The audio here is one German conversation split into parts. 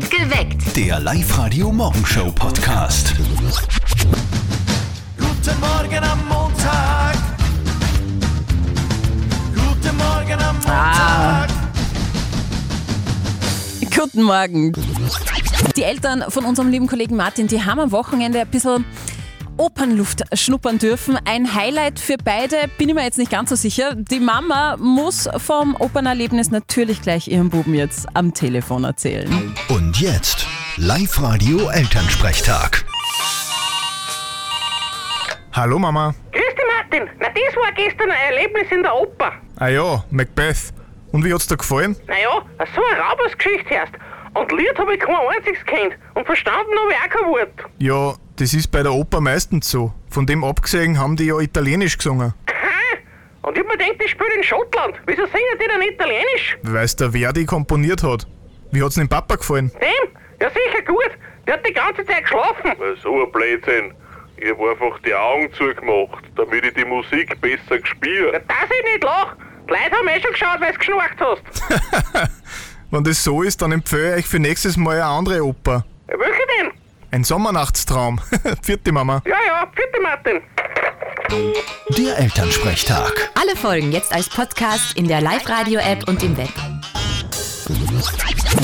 Geweckt. Der Live-Radio-Morgenshow-Podcast. Guten Morgen am Montag. Guten Morgen am Montag. Guten Morgen. Die Eltern von unserem lieben Kollegen Martin, die haben am Wochenende ein bisschen Opernluft schnuppern dürfen. Ein Highlight für beide, bin ich mir jetzt nicht ganz so sicher. Die Mama muss vom Opernerlebnis natürlich gleich ihrem Buben jetzt am Telefon erzählen. Und jetzt Live-Radio-Elternsprechtag. Hallo Mama. Grüß dich, Martin. Na, das war gestern ein Erlebnis in der Oper. Ah ja, Macbeth. Und wie hat's dir gefallen? Naja, so eine Raubersgeschichte erst. Und Lied habe ich kein einziges kennt. Und verstanden habe ich auch kein Wort. Ja, das ist bei der Oper meistens so. Von dem abgesehen haben die ja Italienisch gesungen. Aha. Und ich hab mir gedacht, die spielen in Schottland. Wieso singen die denn Italienisch? Weil's der Verdi komponiert hat. Wie hat's dem Papa gefallen? Dem? Ja, sicher gut. Der hat die ganze Zeit geschlafen. So ein Blödsinn. Ich hab einfach die Augen zugemacht, damit ich die Musik besser Ja, gespür. dass ich nicht lach. Die Leute haben eh schon geschaut, weil du geschnarcht hast. Wenn das so ist, dann empfehle ich euch für nächstes Mal eine andere Oper. Ein Sommernachtstraum. Vierte Mama. Ja, ja, vierte Martin. Der Elternsprechtag. Alle Folgen jetzt als Podcast in der Live-Radio-App und im Web.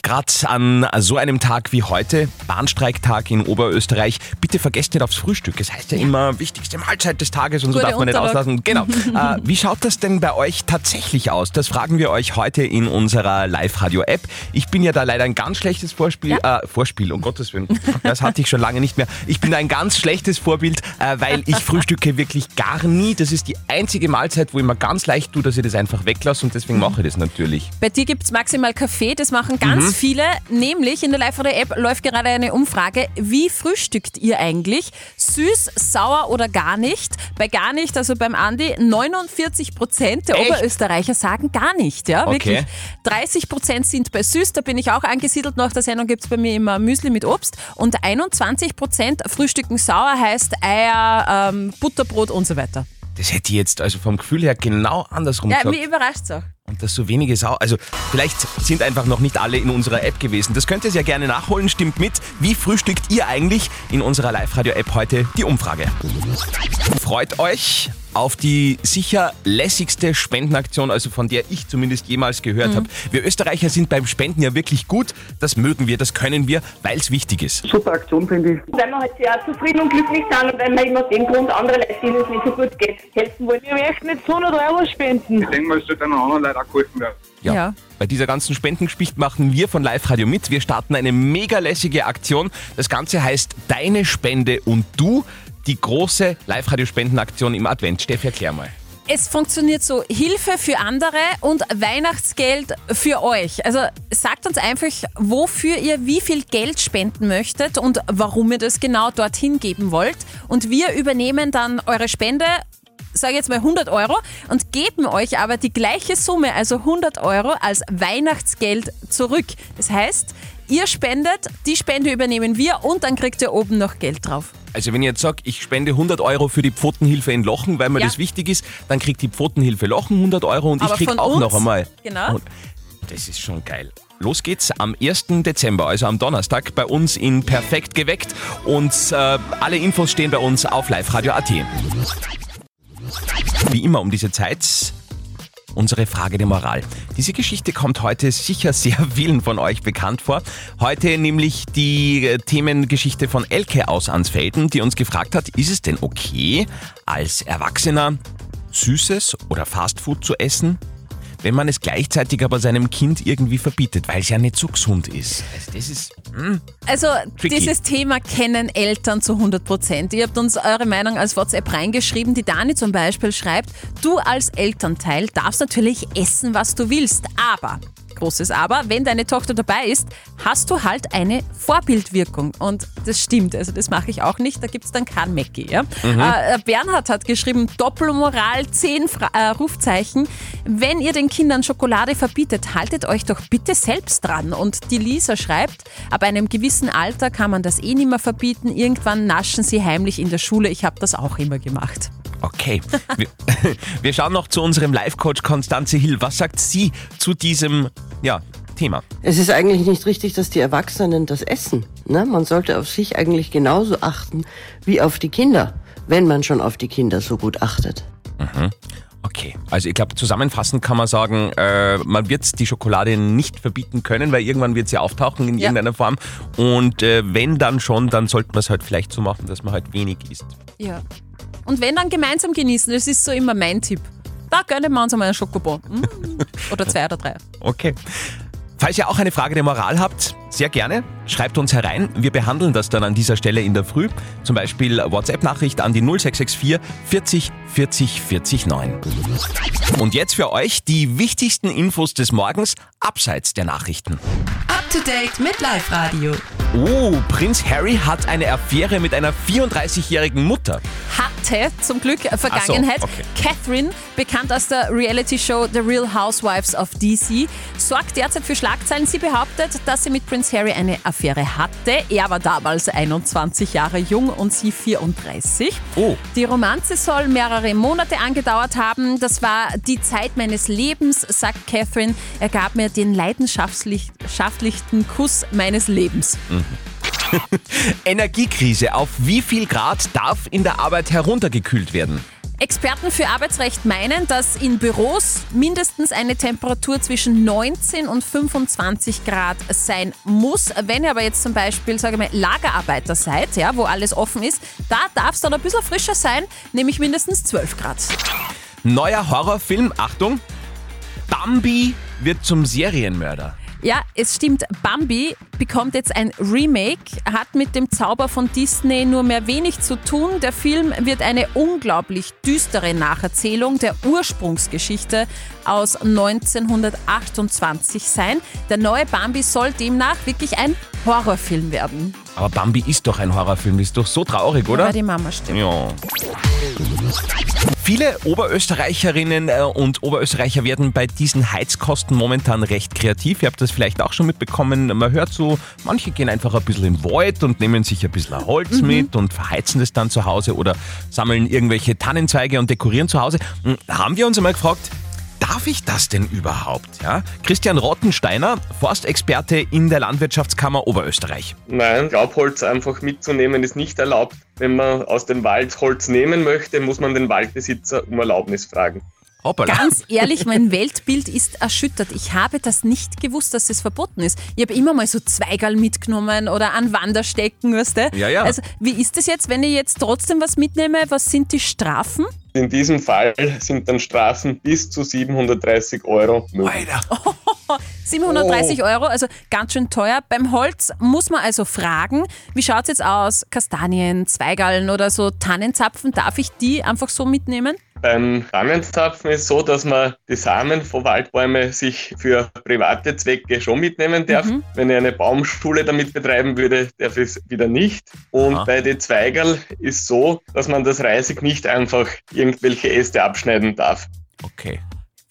Gerade an so einem Tag wie heute, Bahnstreiktag in Oberösterreich, bitte vergesst nicht aufs Frühstück. Es heißt ja immer, wichtigste Mahlzeit des Tages und so Gute darf man nicht Unterlag. auslassen. Genau. äh, wie schaut das denn bei euch tatsächlich aus? Das fragen wir euch heute in unserer Live-Radio-App. Ich bin ja da leider ein ganz schlechtes Vorspiel, äh, Vorspiel, um Gottes Willen. Das hatte ich schon lange nicht mehr. Ich bin ein ganz schlechtes Vorbild, äh, weil ich frühstücke wirklich gar nie. Das ist die einzige Mahlzeit, wo ich mir ganz leicht tue, dass ich das einfach weglasse und deswegen mache ich das natürlich. Bei dir gibt es maximal Kaffee, das machen ganz viele. Nämlich in der Live-Radio-App läuft gerade eine Umfrage. Wie frühstückt ihr eigentlich? Süß, sauer oder gar nicht? Bei gar nicht, also beim Andi, 49 Prozent der Echt? Oberösterreicher sagen gar nicht. Ja, Okay. wirklich. 30 Prozent sind bei süß, da bin ich auch angesiedelt. Nach der Sendung gibt es bei mir immer Müsli mit Obst. Und 21 Prozent frühstücken sauer, heißt Eier, ähm, Butterbrot und so weiter. Das hätte ich jetzt also vom Gefühl her genau andersrum Ja, gesagt. mich überrascht es auch. Und dass so wenige Sau. Also, vielleicht sind einfach noch nicht alle in unserer App gewesen. Das könnt ihr sehr gerne nachholen. Stimmt mit. Wie frühstückt ihr eigentlich in unserer Live-Radio-App heute die Umfrage? Freut euch auf die sicher lässigste Spendenaktion, also von der ich zumindest jemals gehört habe. Wir Österreicher sind beim Spenden ja wirklich gut. Das mögen wir, das können wir, weil es wichtig ist. super Aktion, finde ich. Weil wir halt sehr zufrieden und glücklich sind und weil wir immer aus dem Grund andere Leute, denen es nicht so gut geht, helfen wollen. Wir möchten jetzt 100 Euro spenden. Ich denke mal, es sollte den anderen Leuten auch geholfen werden. Ja. Ja. Bei dieser ganzen Spendengeschichte machen wir von Live Radio mit. Wir starten eine mega lässige Aktion. Das Ganze heißt Deine Spende und du. Die große Live-Radio-Spendenaktion im Advent. Steffi, erklär mal. Es funktioniert so, Hilfe für andere und Weihnachtsgeld für euch. Also sagt uns einfach, wofür ihr wie viel Geld spenden möchtet und warum ihr das genau dorthin geben wollt. Und wir übernehmen dann eure Spende, sage jetzt mal 100 Euro, und geben euch aber die gleiche Summe, also 100 Euro, als Weihnachtsgeld zurück. Das heißt, ihr spendet, die Spende übernehmen wir und dann kriegt ihr oben noch Geld drauf. Also wenn ich jetzt sage, ich spende 100 Euro für die Pfotenhilfe in Lochen, weil mir Ja. das wichtig ist, dann kriegt die Pfotenhilfe Lochen 100 Euro und Aber ich krieg auch uns? noch einmal. Genau. Das ist schon geil. Los geht's am 1. Dezember, also am Donnerstag, bei uns in Perfekt geweckt. Und äh, alle Infos stehen bei uns auf liveradio.at. Wie immer um diese Zeit unsere Frage der Moral. Diese Geschichte kommt heute sicher sehr vielen von euch bekannt vor. Heute nämlich die äh, Themengeschichte von Elke aus Ansfelden, die uns gefragt hat, ist es denn okay, als Erwachsener Süßes oder Fastfood zu essen, wenn man es gleichzeitig aber seinem Kind irgendwie verbietet, weil es ja nicht so gesund ist. Also das ist... Hm, Also Tricky. dieses Thema kennen Eltern zu 100 Prozent. Ihr habt uns eure Meinung als WhatsApp reingeschrieben. Die Dani zum Beispiel schreibt, du als Elternteil darfst natürlich essen, was du willst, aber... Großes Aber, wenn deine Tochter dabei ist, hast du halt eine Vorbildwirkung. Und das stimmt, also das mache ich auch nicht, da gibt es dann kein Mackie. Ja? Äh, Bernhard hat geschrieben, Doppelmoral, 10 Fra äh, Rufzeichen. Wenn ihr den Kindern Schokolade verbietet, haltet euch doch bitte selbst dran. Und die Lisa schreibt, ab einem gewissen Alter kann man das eh nicht mehr verbieten. Irgendwann naschen sie heimlich in der Schule. Ich habe das auch immer gemacht. Okay. Wir, wir schauen noch zu unserem Live-Coach Konstanze Hill. Was sagt sie zu diesem, ja, Thema. Es ist eigentlich nicht richtig, dass die Erwachsenen das essen. Ne? Man sollte auf sich eigentlich genauso achten wie auf die Kinder, wenn man schon auf die Kinder so gut achtet. Mhm. Okay, also ich glaube, zusammenfassend kann man sagen, äh, man wird die Schokolade nicht verbieten können, weil irgendwann wird sie auftauchen in Ja. irgendeiner Form. Und äh, wenn dann schon, dann sollte man es halt vielleicht so machen, dass man halt wenig isst. Ja. Und wenn dann gemeinsam genießen, das ist so immer mein Tipp. Da gönnen wir uns einmal einen Schokobon. Mm. Oder zwei oder drei. Okay. Falls ihr auch eine Frage der Moral habt, sehr gerne, schreibt uns herein. Wir behandeln das dann an dieser Stelle in der Früh. Zum Beispiel WhatsApp-Nachricht an die 0664 40 40 40 9. Und jetzt für euch die wichtigsten Infos des Morgens abseits der Nachrichten. Up to date mit Live Radio. Oh, Prinz Harry hat eine Affäre mit einer 34-jährigen Mutter. Hatte zum Glück Vergangenheit. okay. Catherine, bekannt aus der Reality-Show The Real Housewives of DC, sorgt derzeit für Schlagzeilen. Sie behauptet, dass sie mit Prince Harry eine Affäre hatte. Er war damals 21 Jahre jung und sie 34. Oh. Die Romanze soll mehrere Monate angedauert haben. Das war die Zeit meines Lebens, sagt Catherine. Er gab mir den leidenschaftlich- schaftlichsten Kuss meines Lebens. Energiekrise. Auf wie viel Grad darf in der Arbeit heruntergekühlt werden? Experten für Arbeitsrecht meinen, dass in Büros mindestens eine Temperatur zwischen 19 und 25 Grad sein muss. Wenn ihr aber jetzt zum Beispiel, sage ich mal, Lagerarbeiter seid, ja, wo alles offen ist, da darf es dann ein bisschen frischer sein, nämlich mindestens 12 Grad. Neuer Horrorfilm, Achtung, Bambi wird zum Serienmörder. Ja, es stimmt, Bambi bekommt jetzt ein Remake, hat mit dem Zauber von Disney nur mehr wenig zu tun. Der Film wird eine unglaublich düstere Nacherzählung der Ursprungsgeschichte aus 1928 sein. Der neue Bambi soll demnach wirklich ein Horrorfilm werden. Aber Bambi ist doch ein Horrorfilm, ist doch so traurig, oder? Weil die Mama stimmt. Ja. Viele Oberösterreicherinnen äh, und Oberösterreicher werden bei diesen Heizkosten momentan recht kreativ. Ihr habt das vielleicht auch schon mitbekommen. Man hört so, manche gehen einfach ein bisschen in den Wald und nehmen sich ein bisschen Holz mit und verheizen das dann zu Hause oder sammeln irgendwelche Tannenzweige und dekorieren zu Hause. Hm, Haben wir uns einmal gefragt, darf ich das denn überhaupt? Ja? Christian Rottensteiner, Forstexperte in der Landwirtschaftskammer Oberösterreich. Nein, Laubholz einfach mitzunehmen ist nicht erlaubt. Wenn man aus dem Wald Holz nehmen möchte, muss man den Waldbesitzer um Erlaubnis fragen. Hoppala. Ganz ehrlich, mein Weltbild ist erschüttert. Ich habe das nicht gewusst, dass das verboten ist. Ich habe immer mal so Zweigerl mitgenommen oder an Wanderstecken, weißt du? Ja, ja. Also, wie ist das jetzt, wenn ich jetzt trotzdem was mitnehme? Was sind die Strafen? In diesem Fall sind dann Strafen bis zu 730 Euro möglich. Alter. 730 Euro, also ganz schön teuer. Beim Holz muss man also fragen, wie schaut es jetzt aus? Kastanien, Zweigallen oder so Tannenzapfen, darf ich die einfach so mitnehmen? Beim Tannenzapfen ist so, dass man die Samen von Waldbäumen sich für private Zwecke schon mitnehmen darf. Wenn ich eine Baumschule damit betreiben würde, darf ich es wieder nicht. Und Aha. bei den Zweigerl ist so, dass man das Reisig nicht einfach irgendwelche Äste abschneiden darf. Okay.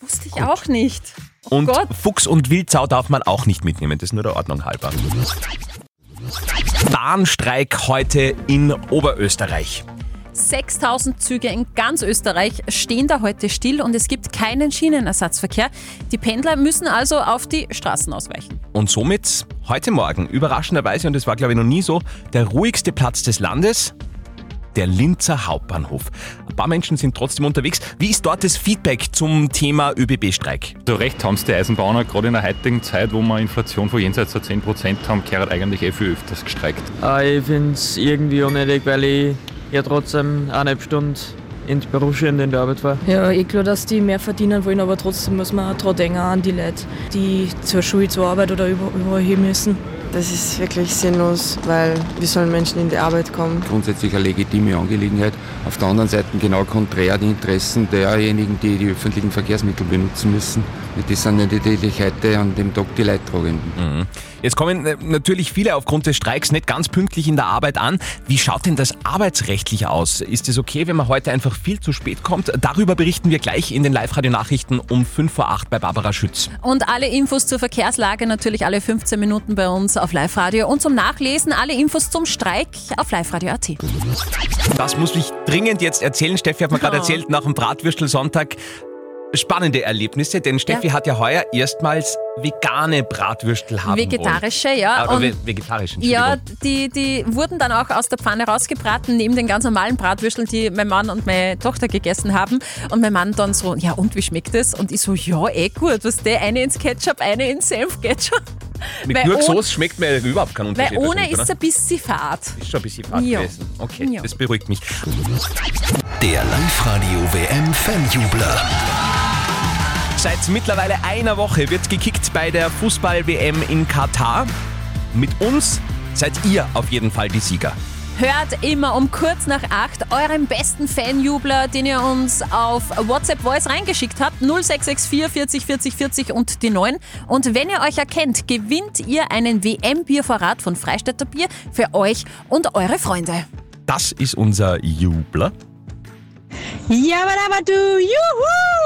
Wusste ich auch nicht. Und Gott. Fuchs und Wildsau darf man auch nicht mitnehmen, das ist nur der Ordnung halber. Bahnstreik heute in Oberösterreich. 6000 Züge in ganz Österreich stehen da heute still und es gibt keinen Schienenersatzverkehr. Die Pendler müssen also auf die Straßen ausweichen. Und somit heute Morgen, überraschenderweise, und das war glaube ich noch nie so, der ruhigste Platz des Landes, der Linzer Hauptbahnhof. Ein paar Menschen sind trotzdem unterwegs. Wie ist dort das Feedback zum Thema ÖBB-Streik? So recht haben es die Eisenbahner, gerade in der heutigen Zeit, wo wir Inflation von jenseits der 10% haben, gehört eigentlich eh viel öfters gestreikt. Äh, ich finde es irgendwie unnötig, weil ich ja trotzdem eineinhalb Stunden ins Büro schön in der Arbeit war. Ja, eh klar, dass die mehr verdienen wollen, aber trotzdem muss man auch dran denken an die Leute, die zur Schule, zur Arbeit oder über- überall hin müssen. Das ist wirklich sinnlos, weil wie sollen Menschen in die Arbeit kommen? grundsätzlich eine legitime Angelegenheit. Auf der anderen Seite genau konträr die Interessen derjenigen, die die öffentlichen Verkehrsmittel benutzen müssen. Das sind nicht die, die heute an dem Tag die Leidtragenden. Mhm. Jetzt kommen äh, natürlich viele aufgrund des Streiks nicht ganz pünktlich in der Arbeit an. Wie schaut denn das arbeitsrechtlich aus? Ist es okay, wenn man heute einfach viel zu spät kommt? Darüber berichten wir gleich in den Live-Radio-Nachrichten um 5 vor 8 bei Barbara Schütz. Und alle Infos zur Verkehrslage natürlich alle 15 Minuten bei uns auf Live-Radio. Und zum Nachlesen alle Infos zum Streik auf liveradio.at. Das muss ich dringend jetzt erzählen. Steffi hat mir gerade Ja. erzählt, nach dem Bratwürstel-Sonntag spannende Erlebnisse, denn Steffi Ja. hat ja heuer erstmals vegane Bratwürstel haben Vegetarische, wollen. ja. Ve- vegetarische, Ja, die, die wurden dann auch aus der Pfanne rausgebraten, neben den ganz normalen Bratwürsteln, die mein Mann und meine Tochter gegessen haben. Und mein Mann dann so, ja und wie schmeckt es? Und ich so, ja eh gut, was der eine ins Ketchup, eine ins Senf-Ketchup. Mit Weil Gurksoße schmeckt mir überhaupt kein Weil Unterschied. ohne wahrscheinlich, ist es ein bisschen fad. Ist schon ein bisschen fad Ja. gewesen. Okay, Ja. das beruhigt mich. Der Live-Radio WM Fanjubler. Seit mittlerweile einer Woche wird gekickt bei der Fußball-WM in Katar. Mit uns seid ihr auf jeden Fall die Sieger. Hört immer um kurz nach acht euren besten Fanjubler, den ihr uns auf WhatsApp Voice reingeschickt habt. 0664 40 40 40 und die 9. Und wenn ihr euch erkennt, gewinnt ihr einen WM-Biervorrat von Freistädter Bier für euch und eure Freunde. Das ist unser Jubler. Jabadabadu, juhu!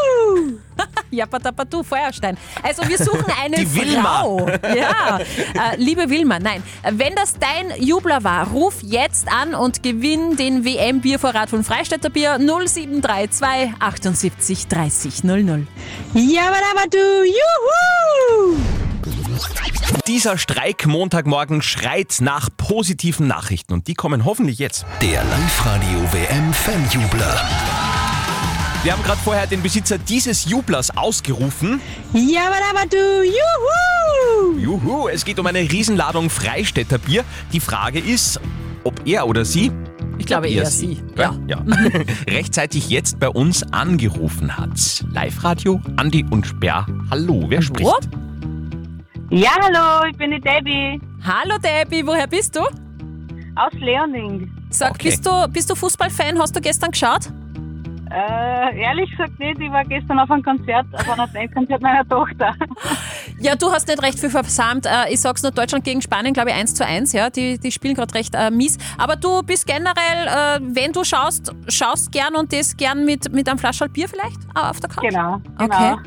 Jabadabadu, Feuerstein. Also wir suchen eine Die Wilma. Frau. Ja, äh, liebe Wilma, nein. Wenn das dein Jubler war, ruf jetzt an und gewinn den WM-Biervorrat von Freistädter Bier 0732 78 30 00. Jabadabadu, juhu! Dieser Streik Montagmorgen schreit nach positiven Nachrichten und die kommen hoffentlich jetzt. Der Live-Radio WM Fanjubler. Wir haben gerade vorher den Besitzer dieses Jublers ausgerufen. Jabadabadu, juhu! Juhu, es geht um eine Riesenladung Freistädter Bier. Die Frage ist, ob er oder sie, ich glaube eher sie, ja. ja. rechtzeitig jetzt bei uns angerufen hat. Live-Radio, Andi und Sperr. Hallo, wer spricht? Ja, hallo, ich bin die Debbie. Hallo Debbie, woher bist du? Aus Leoning. Sag, bist du, bist du Fußballfan? Hast du gestern geschaut? Äh, ehrlich gesagt nicht, ich war gestern auf einem Konzert, auf einem Bandkonzert meiner Tochter. Ja, du hast nicht recht viel versammelt. Äh, Ich sag's nur, Deutschland gegen Spanien, glaube ich, 1 zu 1. Ja, die, die spielen gerade recht äh, mies. Aber du bist generell, äh, wenn du schaust, schaust gern und das gern mit, mit einem Flascherl Bier vielleicht äh, auf der Couch? Genau, Okay. genau.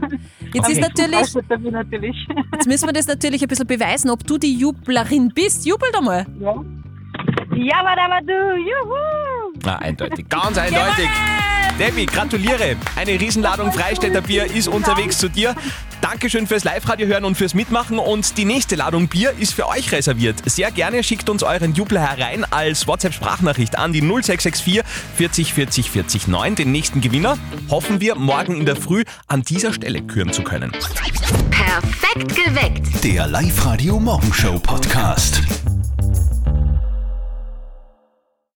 Jetzt ist Okay. natürlich, Dafür natürlich. jetzt müssen wir das natürlich ein bisschen beweisen, ob du die Jublerin bist. Jubel doch mal. Ja. Ja, aber du, juhu! Na, eindeutig, ganz eindeutig. Debbie, gratuliere. Eine Riesenladung Freistädter Bier ist unterwegs zu dir. Dankeschön fürs Live-Radio hören und fürs Mitmachen. Und die nächste Ladung Bier ist für euch reserviert. Sehr gerne schickt uns euren Jubler herein als WhatsApp-Sprachnachricht an die 0664 40 40 40 9. Den nächsten Gewinner hoffen wir morgen in der Früh an dieser Stelle küren zu können. Perfekt geweckt. Der Live-Radio Morgenshow Podcast.